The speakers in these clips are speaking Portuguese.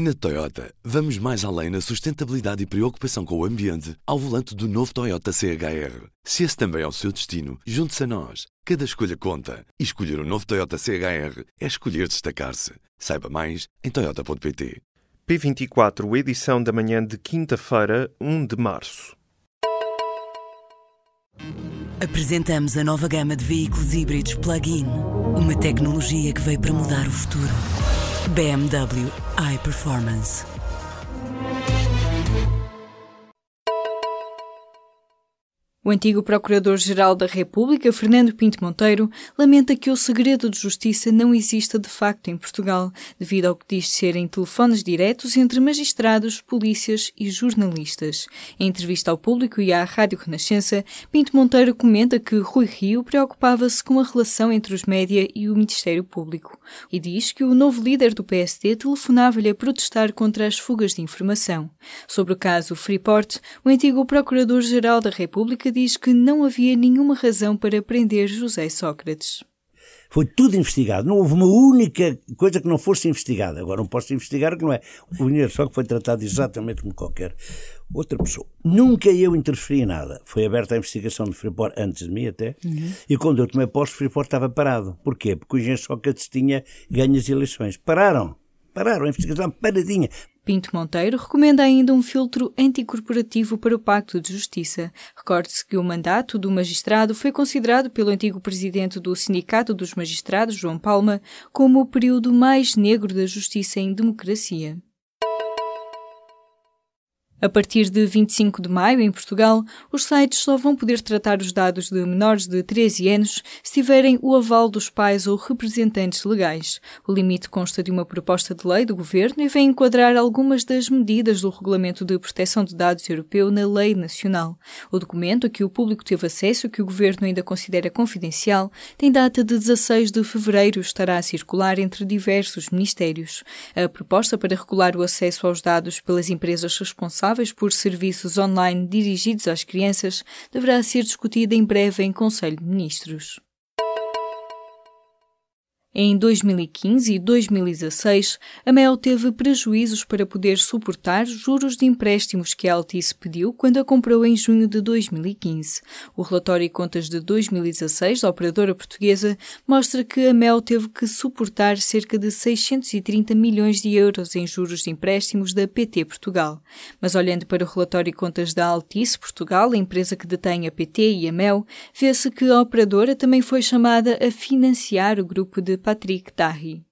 Na Toyota, vamos mais além na sustentabilidade e preocupação com o ambiente ao volante do novo Toyota CHR. Se esse também é o seu destino, junte-se a nós. Cada escolha conta. E escolher o um novo Toyota CHR é escolher destacar-se. Saiba mais em Toyota.pt. P24, edição da manhã de quinta-feira, 1 de março. Apresentamos a nova gama de veículos híbridos plug-in. Uma tecnologia que veio para mudar o futuro. BMW iPerformance. O antigo Procurador-Geral da República, Fernando Pinto Monteiro, lamenta que o segredo de justiça não exista de facto em Portugal, devido ao que diz serem telefones diretos entre magistrados, polícias e jornalistas. Em entrevista ao público e à Rádio Renascença, Pinto Monteiro comenta que Rui Rio preocupava-se com a relação entre os média e o Ministério Público e diz que o novo líder do PSD telefonava-lhe a protestar contra as fugas de informação. Sobre o caso Freeport, o antigo Procurador-Geral da República diz que não havia nenhuma razão para prender José Sócrates. Foi tudo investigado. Não houve uma única coisa que não fosse investigada. Agora não posso investigar o que não é. O dinheiro só que foi tratado exatamente como qualquer outra pessoa. Nunca eu interferi em nada. Foi aberta a investigação de Freeport antes de mim até. Uhum. E quando eu tomei posto, Freeport estava parado. Porquê? Porque o engenheiro Sócrates tinha ganho as eleições. Pararam. Pararam. A investigação paradinha. Pinto Monteiro recomenda ainda um filtro anticorporativo para o Pacto de Justiça. Recorde-se que o mandato do magistrado foi considerado pelo antigo presidente do Sindicato dos Magistrados, João Palma, como o período mais negro da justiça em democracia. A partir de 25 de maio, em Portugal, os sites só vão poder tratar os dados de menores de 13 anos se tiverem o aval dos pais ou representantes legais. O limite consta de uma proposta de lei do governo e vem enquadrar algumas das medidas do Regulamento de Proteção de Dados Europeu na lei nacional. O documento a que o público teve acesso, que o governo ainda considera confidencial, tem data de 16 de fevereiro e estará a circular entre diversos ministérios. A proposta para regular o acesso aos dados pelas empresas responsáveis responsáveis por serviços online dirigidos às crianças deverá ser discutida em breve em Conselho de Ministros. Em 2015 e 2016, a Mel teve prejuízos para poder suportar juros de empréstimos que a Altice pediu quando a comprou em junho de 2015. O relatório e contas de 2016 da operadora portuguesa mostra que a Mel teve que suportar cerca de 630 milhões de euros em juros de empréstimos da PT Portugal. Mas olhando para o relatório e contas da Altice Portugal, a empresa que detém a PT e a Mel, vê-se que a operadora também foi chamada a financiar o grupo de patrick Tahi.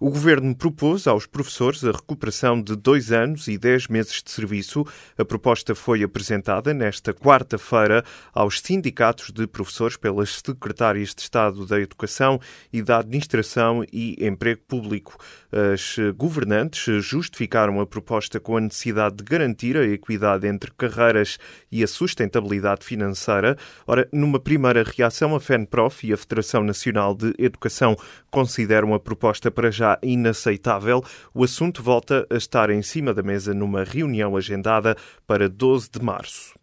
O governo propôs aos professores a recuperação de dois anos e dez meses de serviço. A proposta foi apresentada nesta quarta-feira aos sindicatos de professores pelas secretárias de Estado da Educação e da Administração e Emprego Público. As governantes justificaram a proposta com a necessidade de garantir a equidade entre carreiras e a sustentabilidade financeira. Ora, numa primeira reação, a FENPROF e a Federação Nacional de Educação consideram a proposta para já inaceitável, o assunto volta a estar em cima da mesa numa reunião agendada para 12 de março.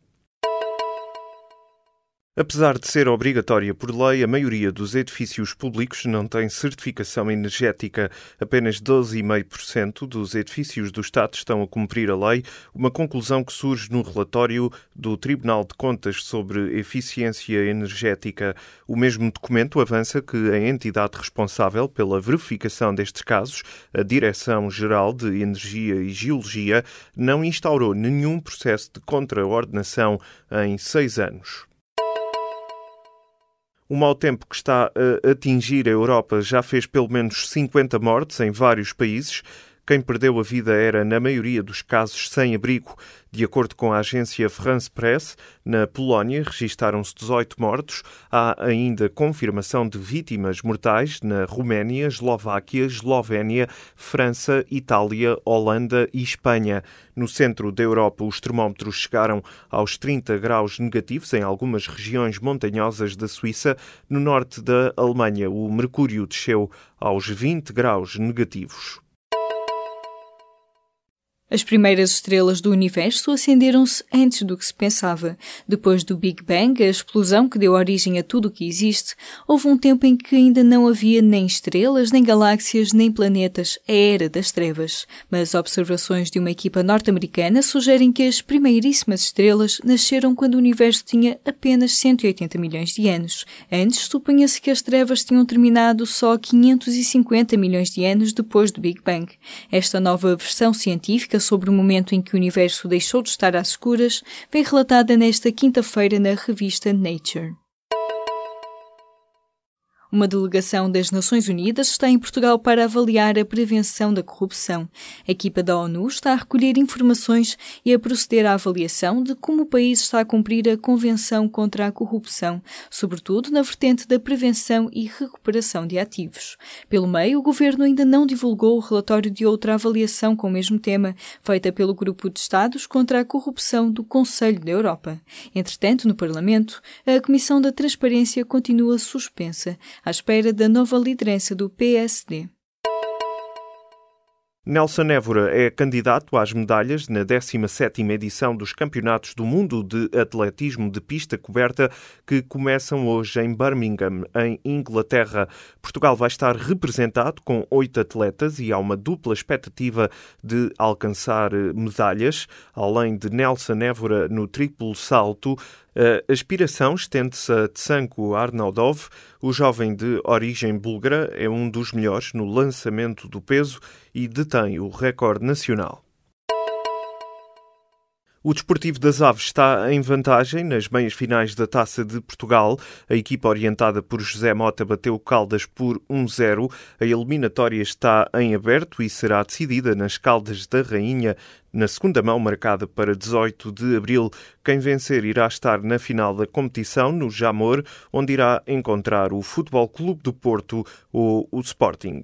Apesar de ser obrigatória por lei, a maioria dos edifícios públicos não tem certificação energética. Apenas 12,5% dos edifícios do Estado estão a cumprir a lei, uma conclusão que surge no relatório do Tribunal de Contas sobre eficiência energética. O mesmo documento avança que a entidade responsável pela verificação destes casos, a Direção-Geral de Energia e Geologia, não instaurou nenhum processo de contraordenação em seis anos. O mau tempo que está a atingir a Europa já fez pelo menos 50 mortes em vários países. Quem perdeu a vida era, na maioria dos casos, sem abrigo. De acordo com a agência France Press, na Polónia registaram-se 18 mortos. Há ainda confirmação de vítimas mortais na Roménia, Eslováquia, Eslovénia, França, Itália, Holanda e Espanha. No centro da Europa, os termómetros chegaram aos 30 graus negativos em algumas regiões montanhosas da Suíça. No norte da Alemanha, o mercúrio desceu aos 20 graus negativos. As primeiras estrelas do universo acenderam-se antes do que se pensava. Depois do Big Bang, a explosão que deu origem a tudo o que existe, houve um tempo em que ainda não havia nem estrelas, nem galáxias, nem planetas, a era das trevas. Mas observações de uma equipa norte-americana sugerem que as primeiríssimas estrelas nasceram quando o universo tinha apenas 180 milhões de anos. Antes, supunha-se que as trevas tinham terminado só 550 milhões de anos depois do Big Bang. Esta nova versão científica sobre o momento em que o universo deixou de estar às escuras vem relatada nesta quinta-feira na revista Nature. Uma delegação das Nações Unidas está em Portugal para avaliar a prevenção da corrupção. A equipa da ONU está a recolher informações e a proceder à avaliação de como o país está a cumprir a Convenção contra a Corrupção, sobretudo na vertente da prevenção e recuperação de ativos. Pelo meio, o governo ainda não divulgou o relatório de outra avaliação com o mesmo tema, feita pelo Grupo de Estados contra a Corrupção do Conselho da Europa. Entretanto, no Parlamento, a Comissão da Transparência continua suspensa à espera da nova liderança do PSD. Nelson Évora é candidato às medalhas na 17ª edição dos Campeonatos do Mundo de Atletismo de Pista Coberta que começam hoje em Birmingham, em Inglaterra. Portugal vai estar representado com oito atletas e há uma dupla expectativa de alcançar medalhas, além de Nelson Évora no triplo salto. A aspiração estende-se a Tsanko Arnaudov. O jovem de origem búlgara é um dos melhores no lançamento do peso e detém o recorde nacional. O Desportivo das Aves está em vantagem nas meias finais da Taça de Portugal. A equipa orientada por José Mota bateu Caldas por 1-0. A eliminatória está em aberto e será decidida nas Caldas da Rainha na segunda mão, marcada para 18 de abril. Quem vencer irá estar na final da competição no Jamor, onde irá encontrar o Futebol Clube do Porto ou o Sporting.